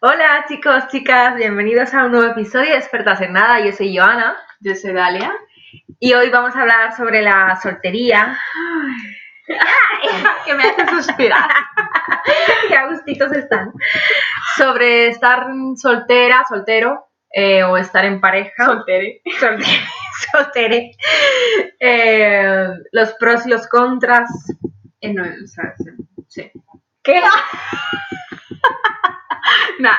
Hola chicos, chicas, bienvenidos a un nuevo episodio de Expertas en Nada. Yo soy Joana Yo soy Dalia. y hoy vamos a hablar sobre la soltería. que me hace suspirar. Qué agustitos están. Sobre estar soltera, soltero eh, o estar en pareja. Soltere. Soltere. soltere. Eh, los pros y los contras. Eh, no, o sea, sí. sí. ¿Qué? Nah.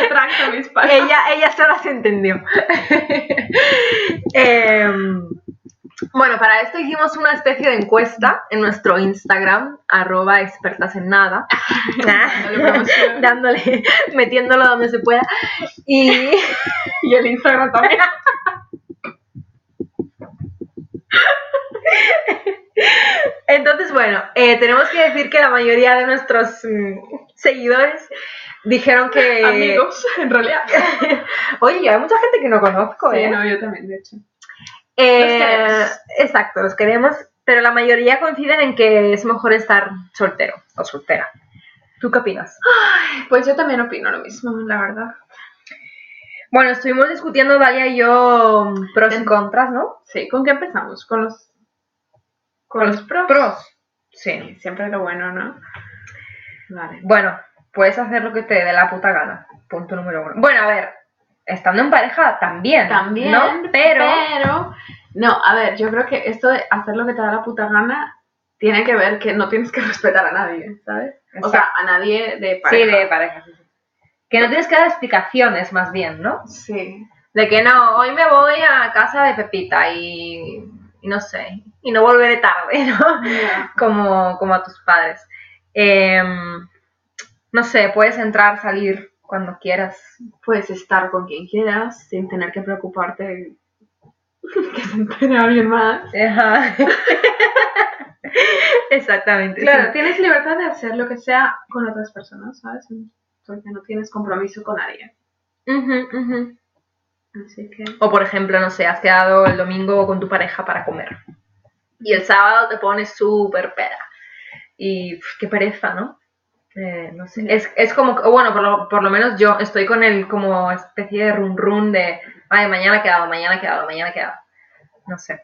Retracto mis palabras. ella, ella solo se entendió. Em, bueno, para esto hicimos una especie de encuesta en nuestro Instagram, arroba expertas en nada, dándole, metiéndolo donde se pueda. Y Y el Instagram también. Entonces, bueno, eh, tenemos que decir que la mayoría de nuestros mm, seguidores dijeron que... Amigos, en realidad. Oye, hay mucha gente que no conozco, Sí, ¿eh? no, yo también, de hecho. Eh, Los queremos. exacto, los queremos, pero la mayoría coinciden en que es mejor estar soltero o soltera. ¿Tú qué opinas? Pues yo también opino lo mismo, la verdad. Bueno, estuvimos discutiendo Dalia y yo mm, pros y contras, ¿no? Sí, ¿con qué empezamos? Con los, con los pros. Pros. Sí. Siempre lo bueno, ¿no? Vale. Bueno, puedes hacer lo que te dé la puta gana. Punto número uno. Bueno, a ver, estando en pareja también. También, ¿no? Pero. pero- No, a ver, yo creo que esto de hacer lo que te da la puta gana tiene que ver que no tienes que respetar a nadie, ¿sabes? O sea, a nadie de pareja. Sí, de pareja. sí, sí. Que no tienes que dar explicaciones, más bien, ¿no? Sí. De que no, hoy me voy a casa de Pepita y, y no sé, y no volveré tarde, ¿no? Como, como a tus padres. Em, no sé, puedes entrar, salir cuando quieras. Puedes estar con quien quieras sin tener que preocuparte de que se entere alguien más. Ajá. Exactamente. Claro, sí. tienes libertad de hacer lo que sea con otras personas, ¿sabes? Porque no tienes compromiso con nadie. Ujú. Así que... O por ejemplo, no sé, has quedado el domingo con tu pareja para comer. Y el sábado te pones súper peda. Y qué pereza, ¿no? Eh, no sé. Es, es como, bueno, por lo, por lo menos yo estoy con el como especie de run run de, ay, mañana he quedado, mañana he quedado, mañana he quedado. No sé.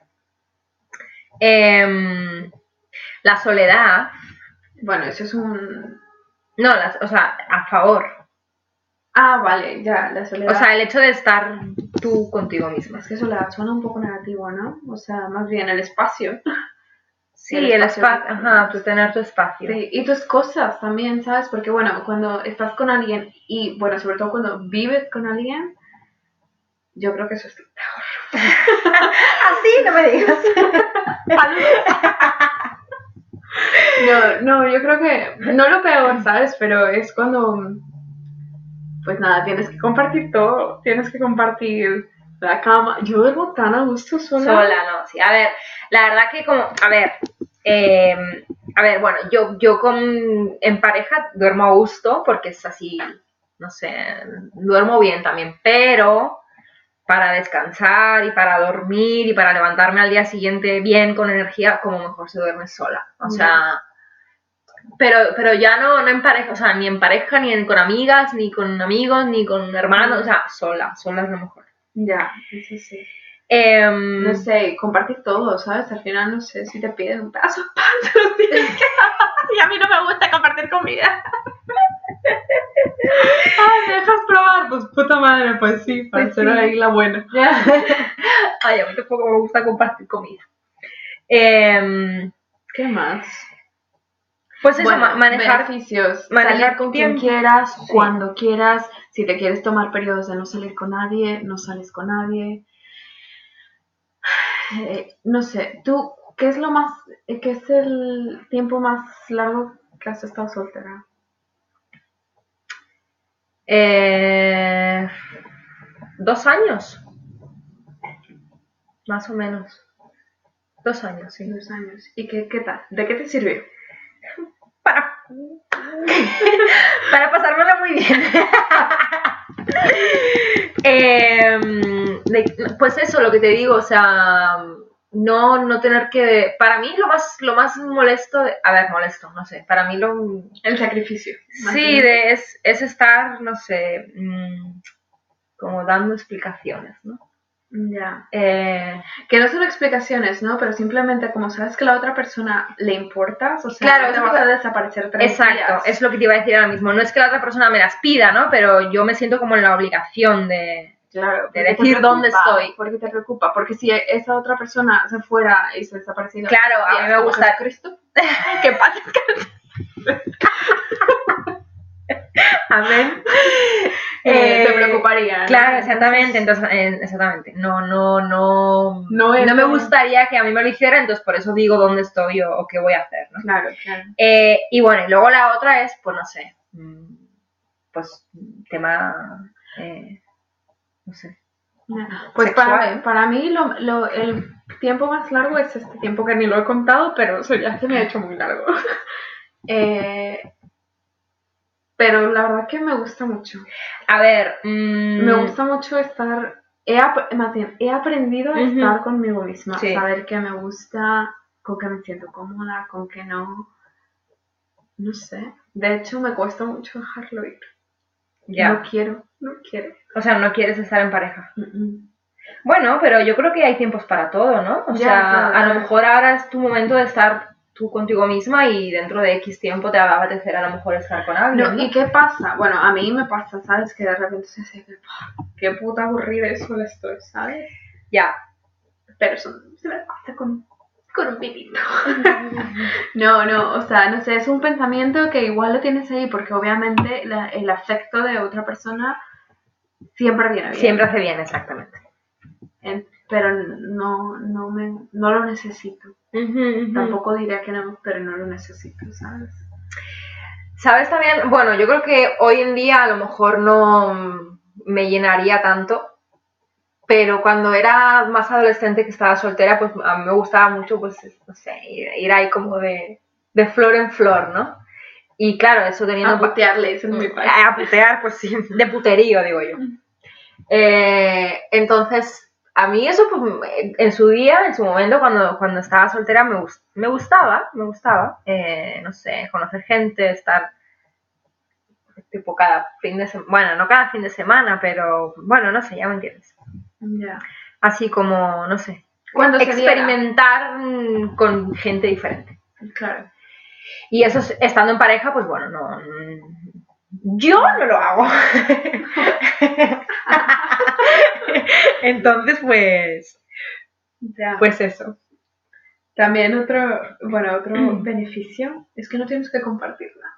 Em, la soledad, Bueno, eso es un... no, las, o sea, a favor. Ah, vale, ya, la soledad. O sea, el hecho de estar tú contigo misma. Es que soledad suena un poco negativo, ¿no? O sea, más bien el espacio. Sí, el el espacio que ajá, tú tener tu espacio. Sí, y tus cosas también, ¿sabes? Porque bueno, cuando estás con alguien y bueno, sobre todo cuando vives con alguien, yo creo que eso es peor. Así, no me digas. No, no, yo creo que no lo peor, ¿sabes? Pero es cuando, pues nada, tienes que compartir todo, tienes que compartir la cama. Yo duermo tan a gusto sola. Sola, no, sí. A ver, la verdad que como, a ver, eh, a ver, bueno, yo, yo con, en pareja duermo a gusto porque es así, no sé, duermo bien también, pero para descansar y para dormir y para levantarme al día siguiente bien, con energía, como mejor se duerme sola. O sea, pero, pero ya no, no en pareja, o sea, ni en pareja, ni en- con amigas, ni con amigos, ni con hermanos, o sea, sola, sola es lo mejor. Ya, eso sí. Em, No sé, compartir todo, ¿sabes? Al final, no sé, si te piden un pedazo de pan, te lo tienes que dar. Y a mí no me gusta compartir comida. Ay, ¿me dejas probar? Pues puta madre, pues sí, para Pues ser sí. ahí la buena. Ay, a mí tampoco me gusta compartir comida. Em, ¿Qué más? Pues eso, Bueno, manejar. beneficios. manejar salir con quien tiempo. quieras, Sí. cuando quieras. Si te quieres tomar periodos de no salir con nadie, no sales con nadie. Eh, no sé, tú, ¿qué es lo más, eh, qué es el tiempo más largo que has estado soltera? Eh, dos años. Más o menos. Dos años, sí. Dos años. ¿Y qué, qué tal? ¿De qué te sirvió? Para, para pasármelo muy bien. Em, de- pues eso, lo que te digo, o sea, no, no tener que, para mí lo más, lo más molesto, de- a ver, molesto, no sé, para mí lo, El sacrificio. sí, de, es, es estar, no sé, mm, como dando explicaciones, ¿no? Ya. Eh, Que no son explicaciones, ¿no? Pero simplemente como sabes que la otra persona le importas, o sea, Claro, no te vas a desaparecer tres exacto, días. es lo que te iba a decir ahora mismo, no es que la otra persona me las pida, ¿no? Pero yo me siento como en la obligación de, Claro, decir dónde estoy. Porque te preocupa, porque si esa otra persona se fuera y se desapareciera. Claro, a mí me gusta- Jesucristo. ¿Qué pasa? Amén. Eh, preocuparía. ¿no? Claro, exactamente, entonces, eh, exactamente. No, no, no, No es- me gustaría que a mí me lo hiciera, entonces por eso digo dónde estoy o, o qué voy a hacer, ¿no? Claro, claro. Eh, y bueno, y luego la otra es, pues no sé, mm, pues tema, eh, no sé. Pues Sexual. para, para mí lo, lo- el tiempo más largo es este tiempo que ni lo he contado, pero eso ya se me ha hecho muy largo. Eh, pero la verdad que me gusta mucho. A ver, mm, Me gusta mucho estar, he, ap- más bien, he aprendido a estar conmigo misma, Sí. saber qué me gusta, con qué me siento cómoda, con qué no. No sé. De hecho, me cuesta mucho dejarlo ir. ya. No quiero, no quiero. O sea, no quieres estar en pareja. Bueno, pero yo creo que hay tiempos para todo, ¿no? O Ya, sea, claro, a lo mejor ahora es tu momento de estar tú contigo misma y dentro de X tiempo te va a apetecer a lo mejor estar con alguien. ¿Y qué pasa? Bueno, a mí me pasa, ¿sabes? Que de repente se hace que, "Pah, qué puta aburrida y sola estoy, ¿sabes? Ya. Pero eso se me pasa con, con un pitito. no, no, o sea, no sé, es un pensamiento que igual lo tienes ahí porque obviamente la- el afecto de otra persona siempre viene bien. Siempre hace bien, exactamente. En- pero no, no, me, no lo necesito. Tampoco diría que no, pero no lo necesito, ¿sabes? ¿Sabes también? Bueno, yo creo que hoy en día a lo mejor no me llenaría tanto, pero cuando era más adolescente que estaba soltera, pues a mí me gustaba mucho, pues, no sé, ir, ir ahí como de, de flor en flor, ¿no? Y claro, eso teniendo... A putearle, dicen en mi país. A putear, pues sí, de puterío, digo yo. Eh, entonces, a mí eso, pues, en su día, en su momento, cuando, cuando estaba soltera, me, me gustaba, me gustaba, eh, no sé, conocer gente, estar tipo cada fin de semana, bueno, no cada fin de semana, pero bueno, no sé, ya me entiendes. Ya. Así como, no sé, Cuando diera. experimentar con gente diferente. Claro. Y eso es- estando en pareja, pues bueno, no. Yo no lo hago. Entonces, pues. Ya. Pues eso. También otro, bueno, otro Mm. beneficio es que no tienes que compartir nada.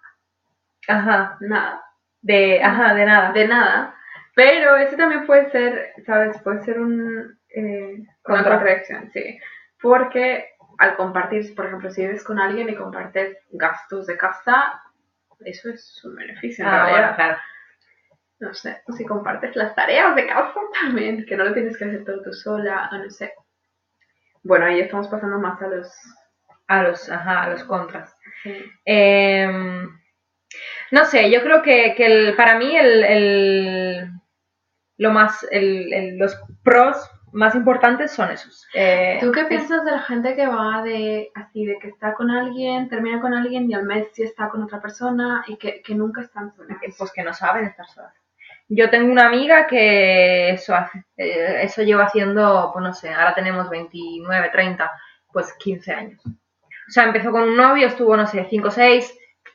Ajá. Nada. De. Ajá, de nada. De nada. Pero ese también puede ser, ¿sabes? Puede ser un, eh, una sí. Porque al compartir, por ejemplo, si vives con alguien y compartes gastos de casa, eso es un beneficio. en Ah, realidad. bueno, claro. No sé, o si compartes las tareas de casa también, que no lo tienes que hacer todo tú sola, o no sé. Bueno, ahí estamos pasando más a los... A los, ajá, a los contras. sí. Em, no sé, yo creo que, que el- para mí el, el- lo más, el- el- los pros más importantes son esos. Eh, ¿Tú qué es- piensas de la gente que va de así, de que está con alguien, termina con alguien y al mes sí está con otra persona y que, que nunca están solas? Pues que no saben estar solas. Yo tengo una amiga que eso hace, eh, eso lleva haciendo, pues no sé, ahora tenemos 29, 30, pues 15 años. O sea, empezó con un novio, estuvo, no sé, 5 o 6,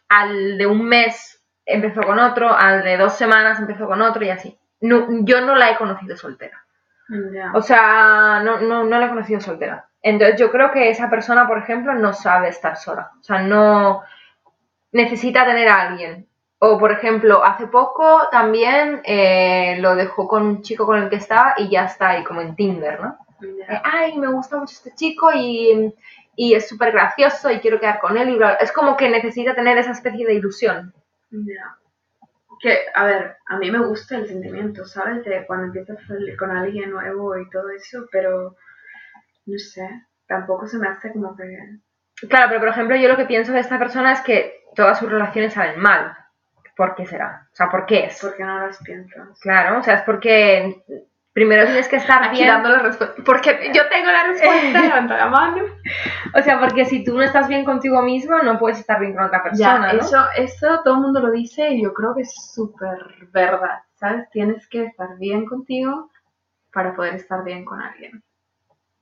al de un mes empezó con otro, al de dos semanas empezó con otro y así. No, yo no la he conocido soltera. O sea, no, no, no la he conocido soltera. Entonces yo creo que esa persona, por ejemplo, no sabe estar sola. O sea, no necesita tener a alguien. O, por ejemplo, hace poco también eh, lo dejó con un chico con el que estaba y ya está ahí, como en Tinder, ¿no? Eh. Ay, me gusta mucho este chico y, y es súper gracioso y quiero quedar con él. Y bla, bla. Es como que necesita tener esa especie de ilusión. Que, a ver, a mí me gusta el sentimiento, ¿sabes? De cuando empiezas a salir con alguien nuevo y todo eso, pero no sé, tampoco se me hace como que... Claro, pero por ejemplo, yo lo que pienso de esta persona es que todas sus relaciones salen mal. ¿Por qué será? O sea, ¿por qué es? ¿Por qué no las piensas? Claro, o sea, es porque primero tienes que estar bien. dando la respuesta. Porque yo tengo la respuesta, levanta la mano. O sea, porque si tú no estás bien contigo mismo, no puedes estar bien con otra persona, Ya, ¿no? eso, eso todo el mundo lo dice y yo creo que es súper verdad, ¿sabes? Tienes que estar bien contigo para poder estar bien con alguien.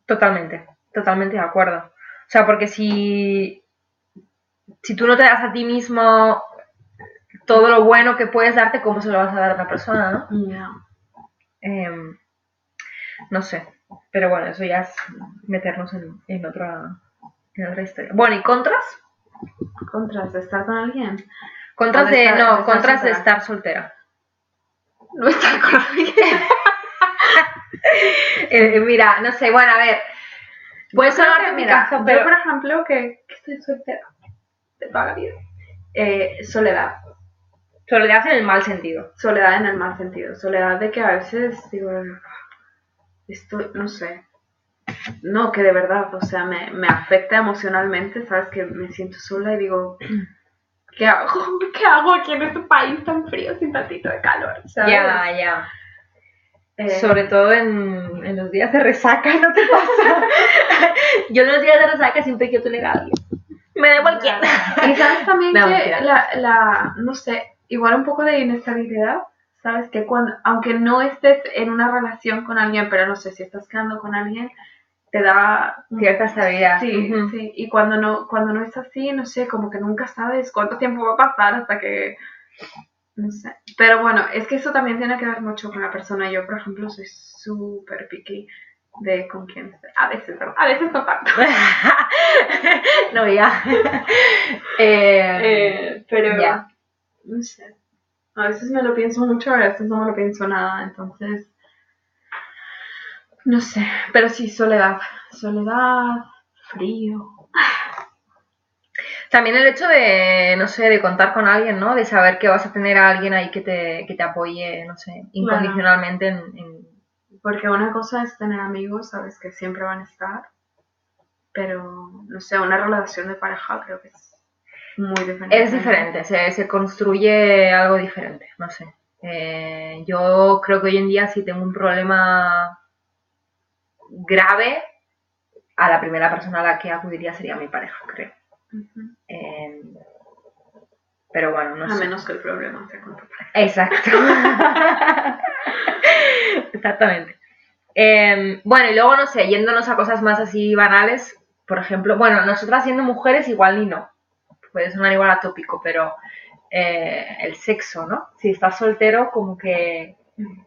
Totalmente, totalmente de acuerdo. O sea, porque si, si tú no te das a ti mismo todo lo bueno que puedes darte, ¿cómo se lo vas a dar a otra persona, no? No sé, pero bueno, eso ya es meternos en, en otra, en otra historia. Bueno, ¿y contras? Contras de estar con alguien. Contras de estar- no, de contras de estar soltera. No estar con alguien. Eh, mira, no sé, bueno, a ver, puede de mi caso, yo pero por ejemplo, que, que estoy soltera toda la vida. Eh, soledad. soledad en el mal sentido. Soledad en el mal sentido. Soledad de que a veces digo, esto, no sé. No, que de verdad, o sea, me, me afecta emocionalmente, ¿sabes? Que me siento sola y digo, ¿qué hago? ¿Qué hago aquí en este país tan frío sin tantito de calor? ¿sabes? Ya, ya. Eh, Sobre todo en, en los días de resaca, ¿no te pasa? Yo en los días de resaca siempre quiero a alguien. Me da cualquiera. Y sabes también No, que la, la, no sé, igual un poco de inestabilidad, sabes que cuando, aunque no estés en una relación con alguien, pero no sé, si estás quedando con alguien, te da Cierta estabilidad. Sí, sí, y cuando no, cuando no es así, no sé, como que nunca sabes cuánto tiempo va a pasar hasta que, no sé. Pero bueno, es que eso también tiene que ver mucho con la persona. Yo, por ejemplo, soy súper picky de con quién estoy. A veces. A veces no tanto. no, ya. Eh, Eh, pero, ya. no sé. A veces me lo pienso mucho, a veces no me lo pienso nada, entonces, no sé. Pero sí, soledad. Soledad, frío. También el hecho de, no sé, de contar con alguien, ¿no? De saber que vas a tener a alguien ahí que te, que te apoye, no sé, incondicionalmente en, en- Porque una cosa es tener amigos, sabes que siempre van a estar, pero no sé, una relación de pareja creo que es muy diferente. Es diferente, se, se construye algo diferente, no sé. Eh, yo creo que hoy en día si tengo un problema grave, a la primera persona a la que acudiría sería mi pareja, creo. Eh, pero bueno, no A sé. menos que el problema sea con tu pareja. Exacto. Exactamente. Eh, bueno, y luego, no sé, yéndonos a cosas más así banales, por ejemplo, bueno, nosotras siendo mujeres igual ni no, puede sonar igual atópico, pero eh, el sexo, ¿no? Si estás soltero, como que...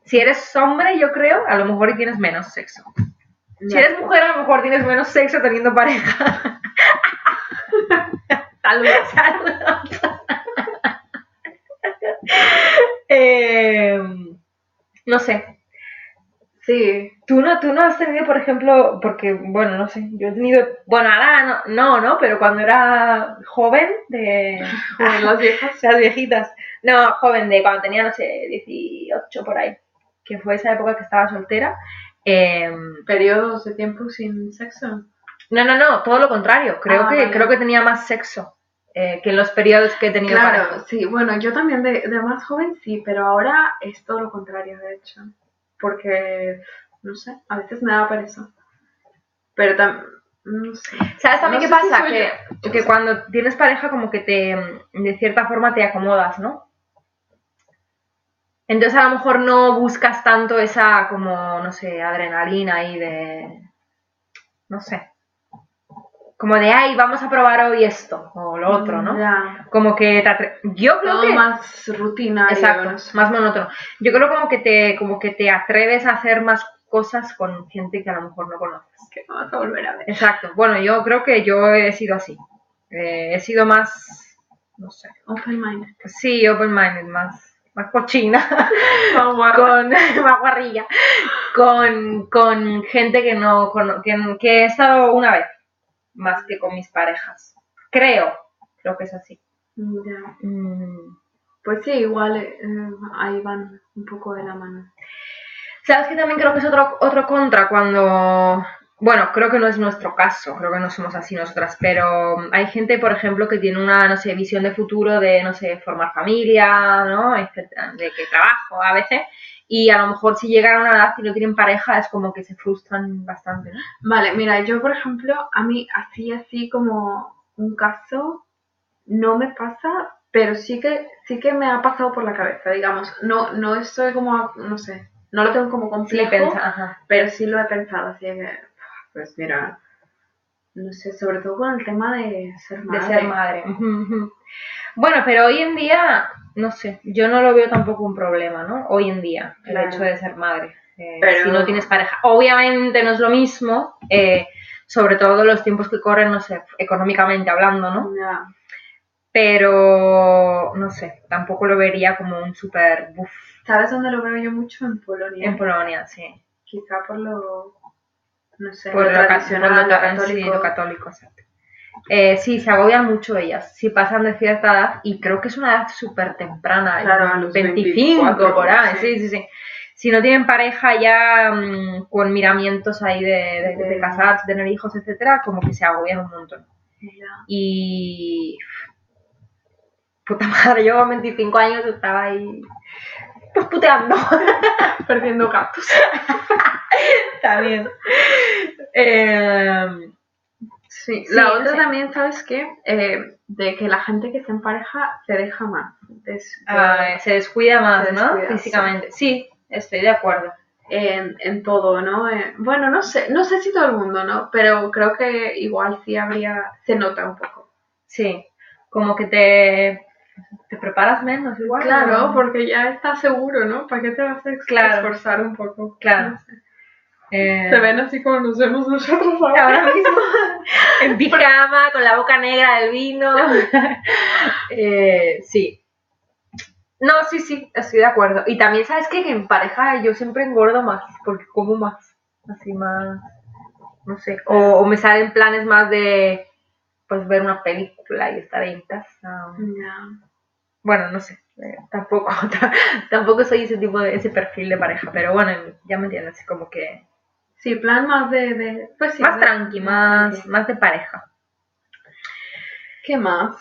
Si eres hombre, yo creo, a lo mejor tienes menos sexo. Si eres mujer, a lo mejor tienes menos sexo teniendo pareja. Saludos, saludos. Eh, no sé. Sí, Tú no, tú no has tenido, por ejemplo, porque, bueno, no sé, yo he tenido, bueno, ahora no, no, ¿no? Pero cuando era joven, de con las viejas. las viejitas, no, joven, de cuando tenía, no sé, 18 por ahí, que fue esa época que estaba soltera. eh, Periodos de tiempo sin sexo. no, no, no, todo lo contrario, creo, Ah, que, vale. creo que tenía más sexo eh, que en los periodos que he tenido Claro, pareja. sí, bueno, yo también de, de más joven sí, pero ahora es todo lo contrario, de hecho. Porque, no sé, a veces me da pereza. Pero también, no sé. ¿Sabes también No qué si pasa? que, yo. que cuando tienes pareja como que te, de cierta forma te acomodas, ¿no? Entonces a lo mejor no buscas tanto esa como, no sé, adrenalina ahí de, no sé, como de, ay, vamos a probar hoy esto o lo otro, ¿no? Ya, Como que te atre- Yo creo todo que... más rutinario. Exacto, no sé. más monótono. Yo creo como que te, como que te atreves a hacer más cosas con gente que a lo mejor no conoces. Que no vas a volver a ver. Exacto. Bueno, yo creo que yo he sido así. Eh, he sido más, no sé, Open mind. sí, open-minded, más, más cochina, Con... con más guarrilla, con, con gente que no, cono- que, que he estado una vez, más que con mis parejas. Creo, creo que es así. Mm. Pues sí, igual eh, ahí van un poco de la mano. ¿Sabes que también creo que es otro, otro contra cuando, bueno, creo que no es nuestro caso, creo que no somos así nosotras, pero hay gente, por ejemplo, que tiene una, no sé, visión de futuro de, no sé, formar familia, ¿no? Etcétera, de que trabajo a veces, y a lo mejor si llegan a una edad y no tienen pareja es como que se frustran bastante. Vale, mira, yo por ejemplo, a mí así, así como un caso, no me pasa, pero sí que, sí que me ha pasado por la cabeza, digamos, no, no estoy como, no sé, no lo tengo como complejo, pensa- ajá. pero sí lo he pensado, así que, pues mira, no sé, sobre todo con el tema de ser madre. de ser madre. Bueno, pero hoy en día, no sé, yo no lo veo tampoco un problema, ¿no? Hoy en día, el hecho de ser madre. eh, Pero- Si no tienes pareja. Obviamente no es lo mismo, eh, sobre todo los tiempos que corren, no sé, económicamente hablando, ¿no? Pero, no sé, tampoco lo vería como un súper buff ¿Sabes dónde lo veo yo mucho? En Polonia. en Polonia, sí. Quizá por lo, no sé, Por lo lo, tradicional, lo lo ca- católico. sí, lo católico, exacto. Eh, sí, se agobian mucho ellas. Si pasan de cierta edad, y creo que es una edad súper temprana, Claro, a los 25 24, por ahí, sí. sí, sí, sí. Si no tienen pareja ya mm, con miramientos ahí de, de, de De- casarse, tener hijos, etcétera, como que se agobian un montón. Y. Puta madre, yo con 25 años estaba ahí. Pues puteando. Perdiendo gatos. También. Eh, Sí, Sí, la otra también, ¿sabes qué? Eh, de que la gente que está en pareja se deja más. Ah, se descuida más, Se ¿no? Físicamente. Sí. estoy de acuerdo. en, en todo, ¿no? Eh, bueno, no sé, no sé si todo el mundo, ¿no? Pero creo que igual sí habría, se nota un poco. Sí. Como que te, te preparas menos igual. Claro, ¿no? porque ya estás seguro, ¿no? ¿Para qué te vas a Claro. esforzar un poco? Claro. No sé. Eh, Se ven así como nos vemos nosotros ahora. ahora mismo en pijama, con la boca negra del vino. Eh, sí. No, sí, sí, estoy de acuerdo. Y también, ¿sabes qué? Que en pareja yo siempre engordo más, porque como más, así más, no sé. O, o me salen planes más de, pues, ver una película y estar en casa. Ya. Bueno, no sé, eh, tampoco, tampoco soy ese tipo de, ese perfil de pareja, pero bueno, ya me entiendes, como que Sí, plan más de, de pues sí, más de- tranqui, más, más de pareja. ¿Qué más?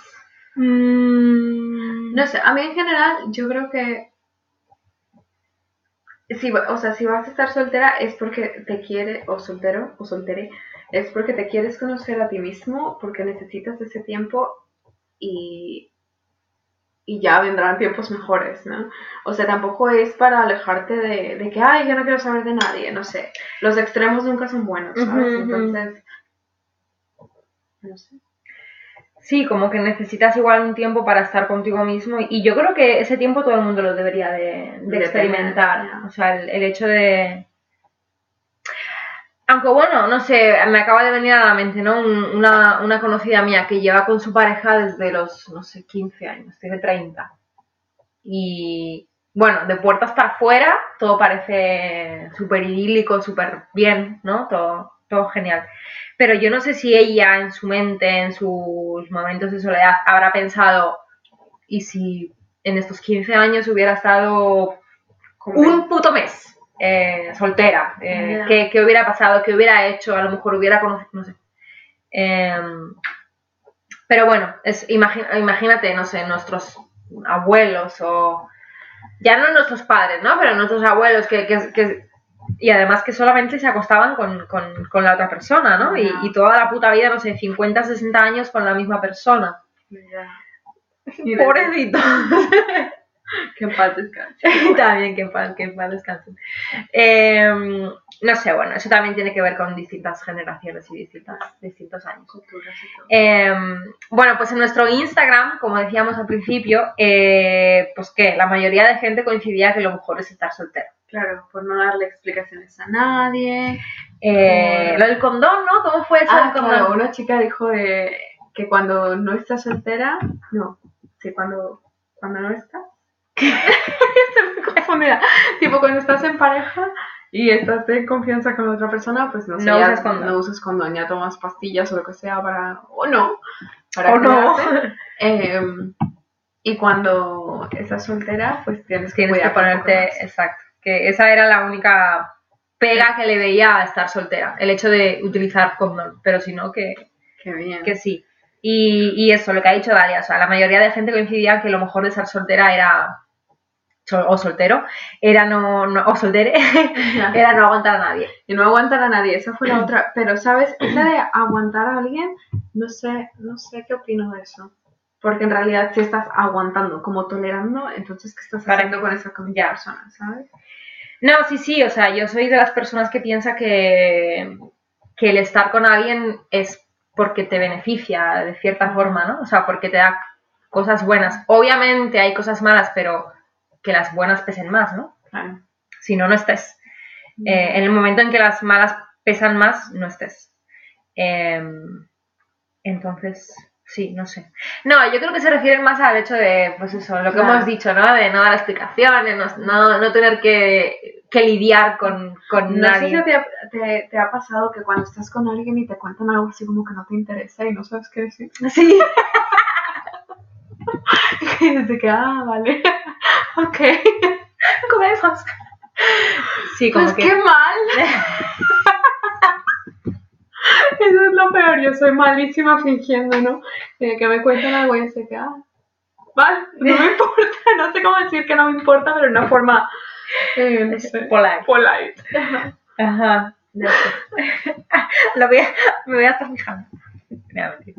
Mm, No sé, a mí en general yo creo que si, o sea, si vas a estar soltera es porque te quiere, o soltero, o soltere, es porque te quieres conocer a ti mismo, porque necesitas ese tiempo y, y ya vendrán tiempos mejores, ¿no? O sea, tampoco es para alejarte de, de que, ay, yo no quiero saber de nadie, no sé. Los extremos nunca son buenos, ¿sabes? Entonces, no sé. Sí, como que necesitas igual un tiempo para estar contigo mismo y yo creo que ese tiempo todo el mundo lo debería de, de experimentar. O sea, el, el hecho de... Aunque bueno, no sé, me acaba de venir a la mente, ¿no? Un- Una, una conocida mía que lleva con su pareja desde los, no sé, 15 años, tiene 30. Y bueno, de puertas para afuera todo parece súper idílico, súper bien, ¿no? Todo, todo genial. Pero yo no sé si ella en su mente, en sus momentos de soledad, habrá pensado, ¿y si en estos 15 años hubiera estado un puto mes eh, soltera? Eh, Ya. ¿qué, qué hubiera pasado? ¿Qué hubiera hecho? A lo mejor hubiera conocido, no sé. Em, pero bueno, es, imagi- imagínate, no sé, nuestros abuelos o ya no nuestros padres, ¿no? Pero nuestros abuelos que, que- que- y además que solamente se acostaban con, con- con la otra persona, ¿no? Y, toda la puta vida, no sé, 50, 60 años con la misma persona. Y de- Pobrecito. Que en paz descanse. también que en paz, que en paz descansen. Em, no sé, bueno, eso también tiene que ver con distintas generaciones y distintas, distintos años. Culturas y todo. Em, bueno, pues en nuestro Instagram, como decíamos al principio, eh, pues que la mayoría de gente coincidía que lo mejor es estar soltero. Claro, por no darle explicaciones a nadie. Eh, Por- lo del condón, ¿no? ¿Cómo fue eso Ah, del condón? claro, una chica dijo de que cuando no estás soltera, no, sí, cuando, cuando no estás. Estoy muy confundida. Tipo, cuando estás en pareja y estás en confianza con la otra persona, pues no sé, No ya usas condón. no usas condón, ya tomas pastillas o lo que sea para, o no, para ¿O no? Em, y cuando estás soltera, pues tienes que Tienes que ponerte, exacto. Que esa era la única pega que le veía a estar soltera, el hecho de utilizar condón, pero si no, que, Qué bien. que sí. Y, y eso, lo que ha dicho Dalia, o sea, la mayoría de gente coincidía que lo mejor de ser soltera era, o soltero, era no, no- o soltere, era no aguantar a nadie. Y no aguantar a nadie, esa fue la otra. Pero, ¿sabes? Esa de aguantar a alguien, no sé, no sé qué opino de eso. Porque en realidad si estás aguantando, como tolerando, entonces ¿qué estás haciendo con esa Ya. persona, sabes? No, sí, sí, o sea, yo soy de las personas que piensa que, que el estar con alguien es porque te beneficia de cierta forma, ¿no? O sea, porque te da cosas buenas. Obviamente hay cosas malas, pero que las buenas pesen más, ¿no? Claro. Si no, no estés. Eh, en el momento en que las malas pesan más, no estés. Em, entonces, sí, no sé. No, yo creo que se refieren más al hecho de, pues eso, lo que Claro. hemos dicho, ¿no? De no dar explicaciones, no, no, no tener que, que lidiar con, con No sé nadie. si te ha, te, te ha pasado que cuando estás con alguien y te cuentan algo así como que no te interesa y no sabes qué decir. Sí. Y te queda, ah, vale. ok. Comemos. Sí, como Pues que... qué mal. Eso es lo peor, yo soy malísima fingiendo, ¿no? Eh, que me cuentan algo y se queda, ah, vale, no me importa, no sé cómo decir que no me importa, pero de una forma, eh, no Polite. polite. Ajá. ya sé. Lo voy a, me voy a estar fijando. No, mentira.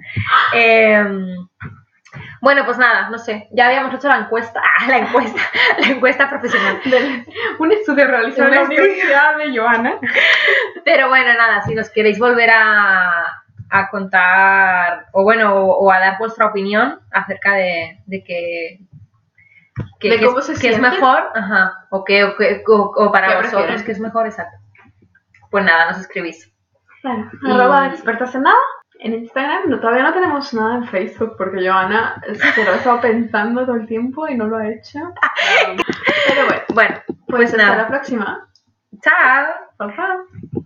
Bueno, pues nada, no sé. Ya habíamos hecho la encuesta. Ah, la encuesta. La encuesta profesional. Del- un estudio realizado en la. Universidad de Joana. Pero bueno, nada, si nos queréis volver a, a contar, o bueno, o, o a dar vuestra opinión acerca de, de que. que, De que cómo es, se que es sienten. mejor, ajá, o, que, o, que- o- o para ¿Qué vosotros que es mejor, exacto. Pues nada, nos escribís. Bueno, Y- arroba expertas en nada. En Instagram no, todavía no tenemos nada en Facebook porque Joana se lo ha estado pensando todo el tiempo y no lo ha hecho. Um, Pero bueno, Bueno, pues pues hasta nada. la próxima. Chao. Chao.